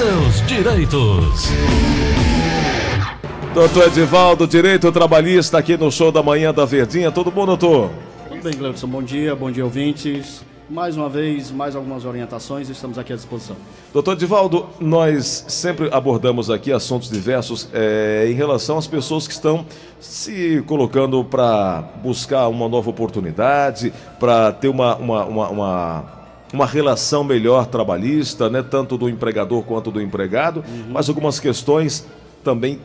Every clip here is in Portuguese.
seus direitos. Doutor Edivaldo, Direito Trabalhista, aqui no Show da Manhã da Verdinha. Tudo bom, doutor? Tudo bem, Gleudson. Bom dia, bom dia, ouvintes. Mais uma vez, mais algumas orientações, estamos aqui à disposição. Doutor Edivaldo, nós sempre abordamos aqui assuntos diversos é, em relação às pessoas que estão se colocando para buscar uma nova oportunidade, para ter uma, uma, uma, uma, uma relação melhor trabalhista, né, tanto do empregador quanto do empregado, uhum. mas algumas questões também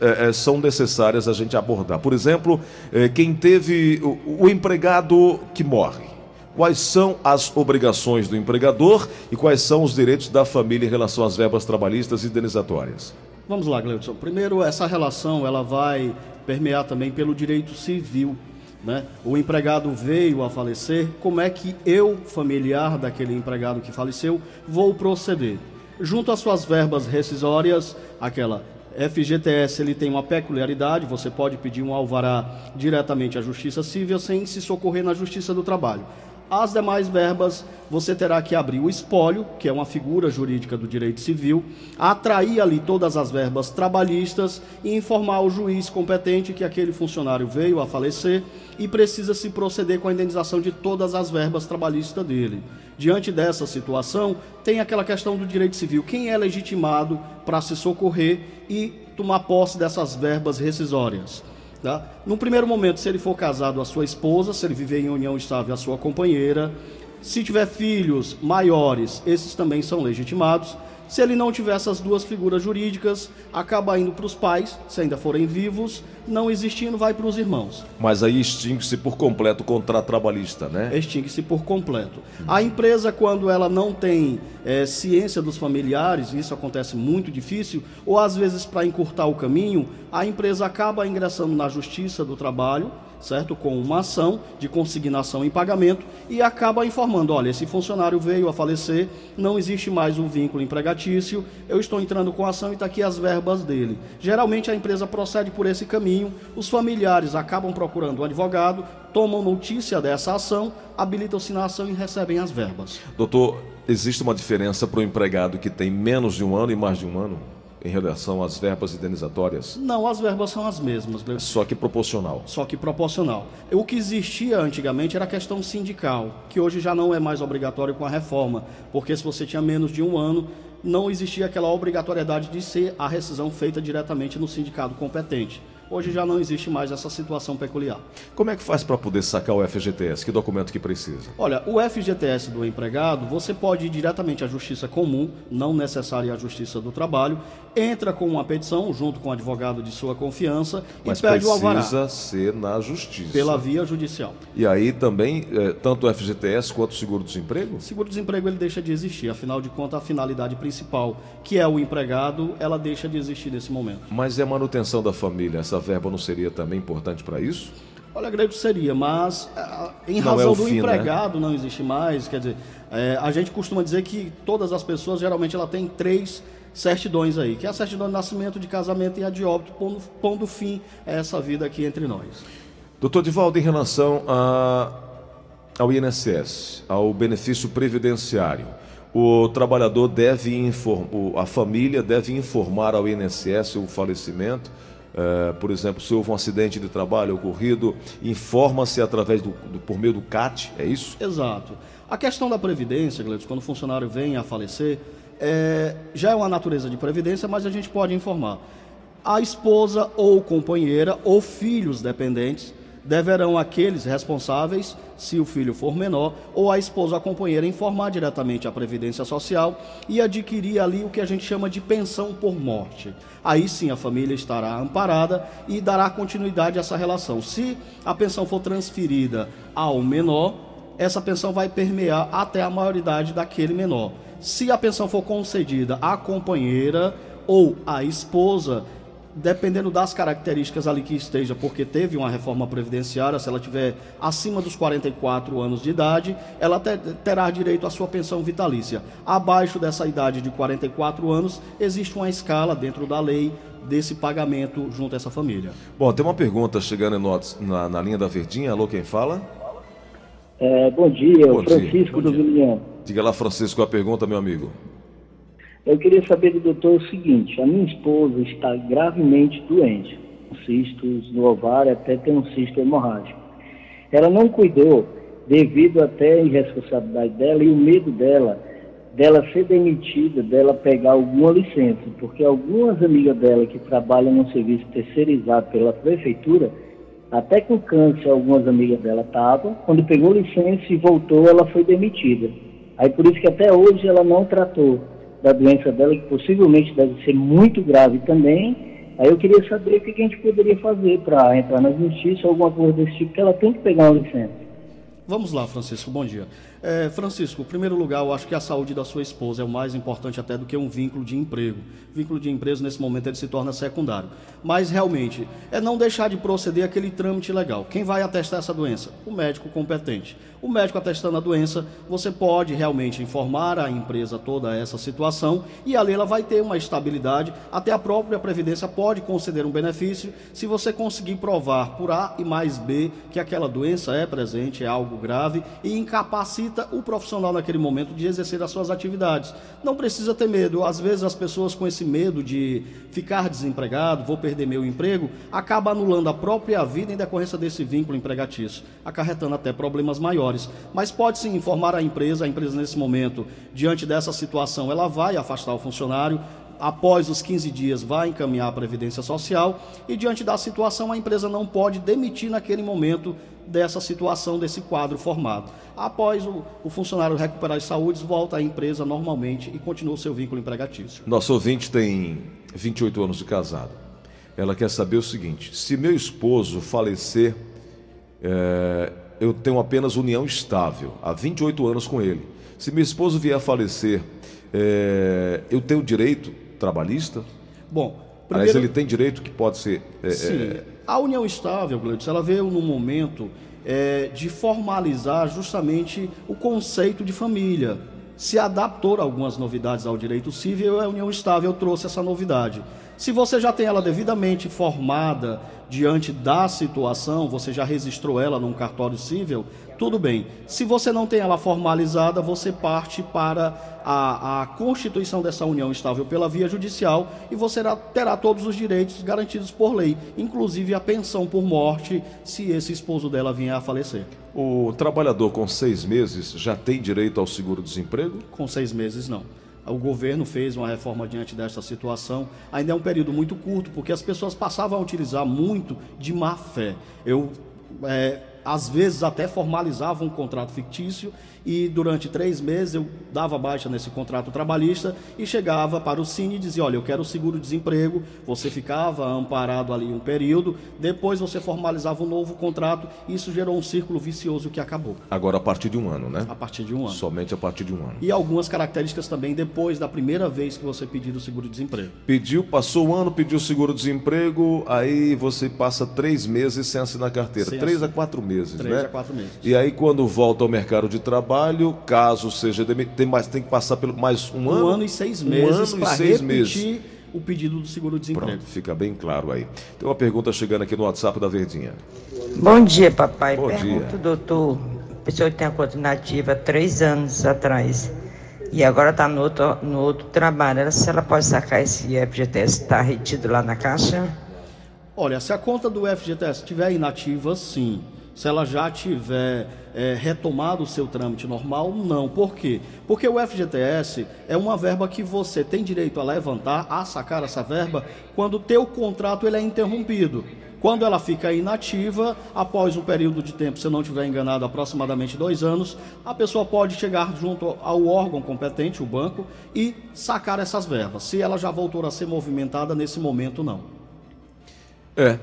é, são necessárias a gente abordar. Por exemplo, é, quem teve o, o empregado que morre quais são as obrigações do empregador e quais são os direitos da família em relação às verbas trabalhistas e indenizatórias. Vamos lá, Gleudson. Primeiro, essa relação ela vai permear também pelo direito civil. Né? O empregado veio a falecer, como é que eu, familiar daquele empregado que faleceu, vou proceder? Junto às suas verbas rescisórias, aquela FGTS ele tem uma peculiaridade, você pode pedir um alvará diretamente à Justiça Civil sem se socorrer na Justiça do Trabalho. As demais verbas, você terá que abrir o espólio, que é uma figura jurídica do direito civil, atrair ali todas as verbas trabalhistas e informar o juiz competente que aquele funcionário veio a falecer e precisa se proceder com a indenização de todas as verbas trabalhistas dele. Diante dessa situação, tem aquela questão do direito civil: quem é legitimado para se socorrer e tomar posse dessas verbas rescisórias? Tá? No primeiro momento, se ele for casado, a sua esposa, se ele viver em união estável, a sua companheira. Se tiver filhos maiores, esses também são legitimados. Se ele não tiver essas duas figuras jurídicas, acaba indo para os pais, se ainda forem vivos, não existindo, vai para os irmãos. Mas aí extingue-se por completo o contrato trabalhista, né? Extingue-se por completo. A empresa, quando ela não tem é, ciência dos familiares, isso acontece muito difícil, ou às vezes para encurtar o caminho, a empresa acaba ingressando na Justiça do Trabalho certo? Com uma ação de consignação em pagamento e acaba informando: olha, esse funcionário veio a falecer, não existe mais o vínculo empregatício, eu estou entrando com a ação e está aqui as verbas dele. Geralmente a empresa procede por esse caminho, os familiares acabam procurando um advogado, tomam notícia dessa ação, habilitam-se na ação e recebem as verbas. Doutor, existe uma diferença para o empregado que tem menos de um ano e mais de um ano? Em relação às verbas indenizatórias? Não, as verbas são as mesmas. Só que proporcional. Só que proporcional. O que existia antigamente era a questão sindical, que hoje já não é mais obrigatório com a reforma, porque se você tinha menos de um ano, não existia aquela obrigatoriedade de ser a rescisão feita diretamente no sindicato competente. Hoje já não existe mais essa situação peculiar. Como é que faz para poder sacar o FGTS? Que documento que precisa? Olha, o FGTS do empregado, você pode ir diretamente à Justiça Comum, não necessária à Justiça do Trabalho, entra com uma petição junto com o advogado de sua confiança Mas e pede o alvará. precisa ser na Justiça. Pela via judicial. E aí também, é, tanto o FGTS quanto o seguro-desemprego? Seguro-desemprego ele deixa de existir, afinal de contas a finalidade principal, que é o empregado, ela deixa de existir nesse momento. Mas é a manutenção da família, essa essa verba não seria também importante para isso? Olha, Grego, seria, mas eh, em não razão é do fim, né? empregado né? não existe mais, quer dizer, é, a gente costuma dizer que todas as pessoas, geralmente, ela tem três certidões aí, que é a certidão de nascimento, de casamento e a de óbito, pondo, pondo fim a essa vida aqui entre nós. Doutor Divaldo, em relação a, ao INSS, ao benefício previdenciário, o trabalhador deve informar, a família deve informar ao INSS o falecimento Uh, por exemplo, se houve um acidente de trabalho ocorrido, informa-se através do, do, por meio do CAT, é isso? Exato. A questão da previdência, Gleiton, quando o funcionário vem a falecer, é, já é uma natureza de previdência, mas a gente pode informar. A esposa ou companheira ou filhos dependentes deverão aqueles responsáveis, se o filho for menor, ou a esposa ou a companheira informar diretamente a Previdência Social e adquirir ali o que a gente chama de pensão por morte. Aí sim a família estará amparada e dará continuidade a essa relação. Se a pensão for transferida ao menor, essa pensão vai permear até a maioridade daquele menor. Se a pensão for concedida à companheira ou à esposa, dependendo das características ali que esteja, porque teve uma reforma previdenciária, se ela tiver acima dos 44 anos de idade, ela terá direito à sua pensão vitalícia. Abaixo dessa idade de 44 anos, existe uma escala dentro da lei desse pagamento junto a essa família. Bom, tem uma pergunta chegando na, na linha da Verdinha. Alô, quem fala? É, bom dia, bom Francisco dia. do Vilinhão. Diga lá, Francisco, a pergunta, meu amigo. Eu queria saber do doutor o seguinte: a minha esposa está gravemente doente, com cistos no ovário, até tem um cisto hemorrágico. Ela não cuidou devido até à irresponsabilidade dela e o medo dela dela ser demitida, dela pegar alguma licença, porque algumas amigas dela que trabalham no serviço terceirizado pela prefeitura, até com câncer algumas amigas dela estavam, quando pegou licença e voltou, ela foi demitida. Aí por isso que até hoje ela não tratou da doença dela, que possivelmente deve ser muito grave também. Aí eu queria saber o que a gente poderia fazer para entrar na justiça, alguma coisa desse tipo, que ela tem que pegar uma licença. Vamos lá, Francisco, bom dia. É, Francisco, em primeiro lugar, eu acho que a saúde da sua esposa é o mais importante até do que um vínculo de emprego. vínculo de emprego, nesse momento, ele se torna secundário. Mas, realmente, é não deixar de proceder aquele trâmite legal. Quem vai atestar essa doença? O médico competente. O médico atestando a doença, você pode realmente informar a empresa toda essa situação e ali ela vai ter uma estabilidade. Até a própria Previdência pode conceder um benefício se você conseguir provar por A e mais B que aquela doença é presente, é algo grave e incapacita o profissional naquele momento de exercer as suas atividades. Não precisa ter medo. Às vezes as pessoas com esse medo de ficar desempregado, vou perder meu emprego, acaba anulando a própria vida em decorrência desse vínculo empregatício, acarretando até problemas maiores. Mas pode sim informar a empresa, a empresa nesse momento, diante dessa situação, ela vai afastar o funcionário, após os 15 dias vai encaminhar a Previdência Social e diante da situação a empresa não pode demitir naquele momento dessa situação, desse quadro formado. Após o, o funcionário recuperar as saúdes, volta à empresa normalmente e continua o seu vínculo empregatício. Nosso ouvinte tem 28 anos de casado. Ela quer saber o seguinte: se meu esposo falecer, é, eu tenho apenas união estável, há 28 anos com ele. Se meu esposo vier a falecer, é, eu tenho direito trabalhista? Bom, Primeiro... Aliás, ele tem direito que pode ser. É, Sim. É... A união estável, Gleudson, ela veio no momento é, de formalizar justamente o conceito de família. Se adaptou a algumas novidades ao direito civil, a união estável trouxe essa novidade. Se você já tem ela devidamente formada diante da situação, você já registrou ela num cartório civil, tudo bem. Se você não tem ela formalizada, você parte para a, a constituição dessa união estável pela via judicial e você terá todos os direitos garantidos por lei, inclusive a pensão por morte, se esse esposo dela vier a falecer. O trabalhador com seis meses já tem direito ao seguro-desemprego? Com seis meses, não o governo fez uma reforma diante desta situação. Ainda é um período muito curto, porque as pessoas passavam a utilizar muito de má fé. Eu é, às vezes até formalizava um contrato fictício e durante três meses eu dava baixa nesse contrato trabalhista e chegava para o Cine e dizia, olha, eu quero seguro-desemprego, você ficava amparado ali um período, depois você formalizava um novo contrato e isso gerou um círculo vicioso que acabou. Agora a partir de um ano, né? A partir de um ano. Somente a partir de um ano. E algumas características também depois da primeira vez que você pedir o seguro-desemprego. Pediu, passou um ano, pediu seguro-desemprego, aí você passa três meses sem assinar carteira. Sem três assinar. a quatro meses, três né? a quatro meses. E aí quando volta ao mercado de trabalho, trabalho, caso seja demitido, tem, mais, tem que passar pelo mais um, um ano. Um ano e seis meses um ano e seis meses. o pedido do seguro-desemprego. Pronto, fica bem claro aí. Tem uma pergunta chegando aqui no WhatsApp da Verdinha. Bom dia, papai. Bom Pergunto, dia. doutor, a pessoa que tem a conta nativa três anos atrás e agora está no outro, no outro trabalho, se ela pode sacar esse FGTS, está retido lá na caixa? Olha, se a conta do FGTS estiver inativa, sim. Se ela já tiver é, retomado o seu trâmite normal, não. Por quê? Porque o FGTS é uma verba que você tem direito a levantar, a sacar essa verba, quando o teu contrato ele é interrompido. Quando ela fica inativa, após um período de tempo, se não tiver enganado, aproximadamente dois anos, a pessoa pode chegar junto ao órgão competente, o banco, e sacar essas verbas. Se ela já voltou a ser movimentada, nesse momento não. É,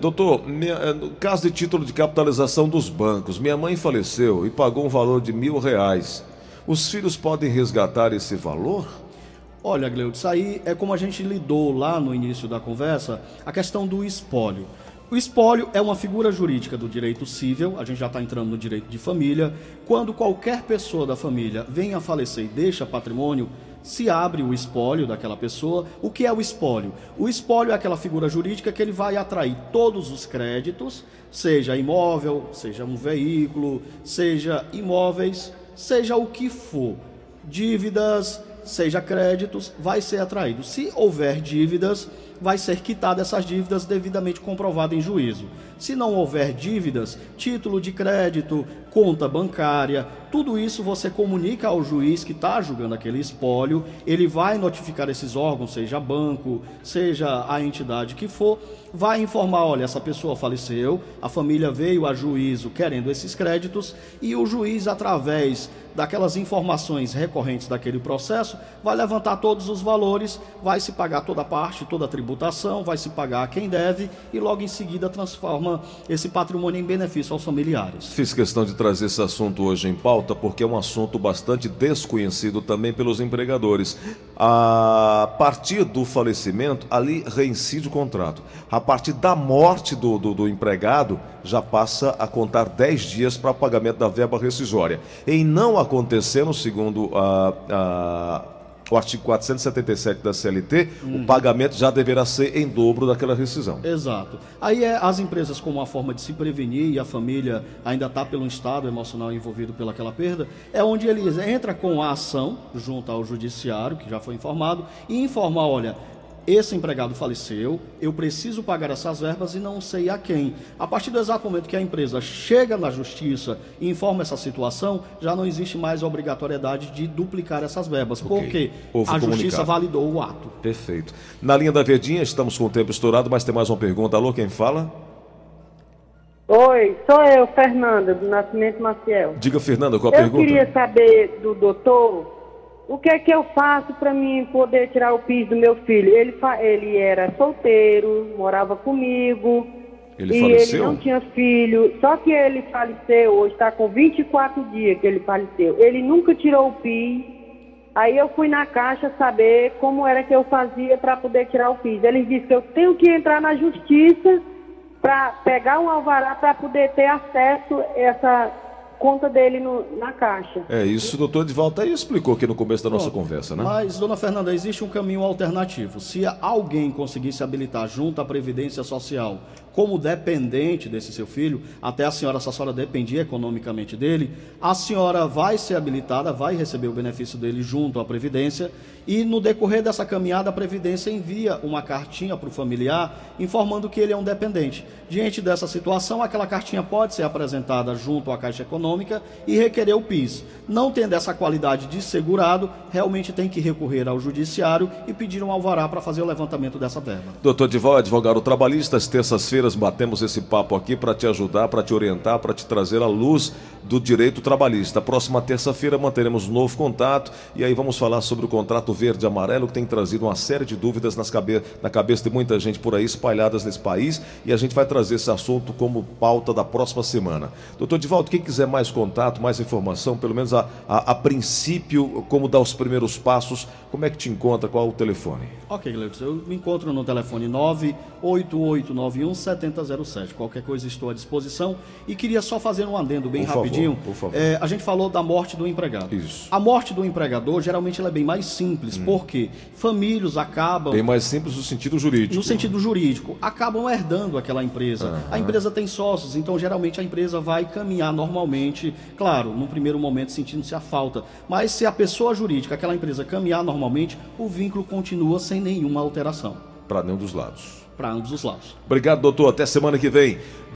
doutor, minha, é, no caso de título de capitalização dos bancos, minha mãe faleceu e pagou um valor de mil reais. Os filhos podem resgatar esse valor? Olha, Gleudes, aí é como a gente lidou lá no início da conversa, a questão do espólio. O espólio é uma figura jurídica do direito civil, a gente já está entrando no direito de família. Quando qualquer pessoa da família vem a falecer e deixa patrimônio, se abre o espólio daquela pessoa. O que é o espólio? O espólio é aquela figura jurídica que ele vai atrair todos os créditos, seja imóvel, seja um veículo, seja imóveis, seja o que for, dívidas, seja créditos, vai ser atraído. Se houver dívidas, vai ser quitada essas dívidas devidamente comprovada em juízo. Se não houver dívidas, título de crédito, conta bancária, tudo isso você comunica ao juiz que está julgando aquele espólio, ele vai notificar esses órgãos, seja banco, seja a entidade que for, vai informar, olha, essa pessoa faleceu, a família veio a juízo querendo esses créditos e o juiz através daquelas informações recorrentes daquele processo, vai levantar todos os valores, vai se pagar toda a parte, toda a tributação, vai se pagar quem deve e logo em seguida transforma esse patrimônio em benefício aos familiares. Fiz questão de trazer esse assunto hoje em pauta porque é um assunto bastante desconhecido também pelos empregadores. A partir do falecimento, ali reincide o contrato. Partir da morte do, do, do empregado, já passa a contar 10 dias para pagamento da verba rescisória. Em não acontecendo, segundo a, a o artigo 477 da CLT, uhum. o pagamento já deverá ser em dobro daquela rescisão. Exato. Aí é as empresas, como uma forma de se prevenir e a família ainda está pelo estado emocional envolvido pelaquela perda, é onde eles entram com a ação junto ao judiciário, que já foi informado, e informar, olha, esse empregado faleceu, eu preciso pagar essas verbas e não sei a quem. A partir do exato momento que a empresa chega na justiça e informa essa situação, já não existe mais a obrigatoriedade de duplicar essas verbas, okay. porque Houve a justiça validou o ato. Perfeito. Na linha da Verdinha, estamos com o tempo estourado, mas tem mais uma pergunta. Alô, quem fala? Oi, sou eu, Fernanda, do Nascimento Maciel. Diga, Fernanda, qual a eu pergunta? Eu queria saber do doutor o que é que eu faço para mim poder tirar o PIS do meu filho? Ele, ele era solteiro, morava comigo. Ele e faleceu? ele não tinha filho. Só que ele faleceu, hoje está com 24 dias que ele faleceu. Ele nunca tirou o PIS. Aí eu fui na caixa saber como era que eu fazia para poder tirar o PIS. Ele disse que eu tenho que entrar na justiça para pegar um alvará para poder ter acesso a essa conta dele no, na caixa. É, isso o doutor Edvaldo aí explicou aqui no começo da nossa conversa, né? Mas, dona Fernanda, existe um caminho alternativo. Se alguém conseguir se habilitar junto à Previdência Social como dependente desse seu filho, até a senhora, se a senhora dependia economicamente dele, a senhora vai ser habilitada, vai receber o benefício dele junto à Previdência e no decorrer dessa caminhada a Previdência envia uma cartinha para o familiar informando que ele é um dependente. Diante dessa situação, aquela cartinha pode ser apresentada junto à Caixa Econômica e requerer o PIS. Não tendo essa qualidade de segurado, realmente tem que recorrer ao Judiciário e pedir um alvará para fazer o levantamento dessa verba. Doutor Dival, advogado trabalhista, às batemos esse papo aqui para te ajudar, para te orientar, para te trazer a luz do direito trabalhista. Próxima terça-feira manteremos um novo contato e aí vamos falar sobre o contrato verde e amarelo que tem trazido uma série de dúvidas nas cabe na cabeça de muita gente por aí espalhadas nesse país e a gente vai trazer esse assunto como pauta da próxima semana. Doutor Divaldo, quem quiser mais contato, mais informação, pelo menos a, a, a princípio, como dar os primeiros passos, como é que te encontra? Qual é o telefone? Ok, Gleudson, eu me encontro no telefone 98891 7007. Qualquer coisa estou à disposição e queria só fazer um adendo bem por rapidinho. Favor, por favor. É, a gente falou da morte do empregado. Isso. A morte do empregador geralmente ela é bem mais simples, hum. porque famílias acabam. Bem mais simples no sentido jurídico. No sentido jurídico, acabam herdando aquela empresa. A empresa tem sócios, então geralmente a empresa vai caminhar normalmente, claro, no primeiro momento sentindo-se a falta. Mas se a pessoa jurídica, aquela empresa caminhar normalmente, o vínculo continua sem nenhuma alteração. Para nenhum dos lados. Para ambos os lados. Obrigado, doutor. Até semana que vem.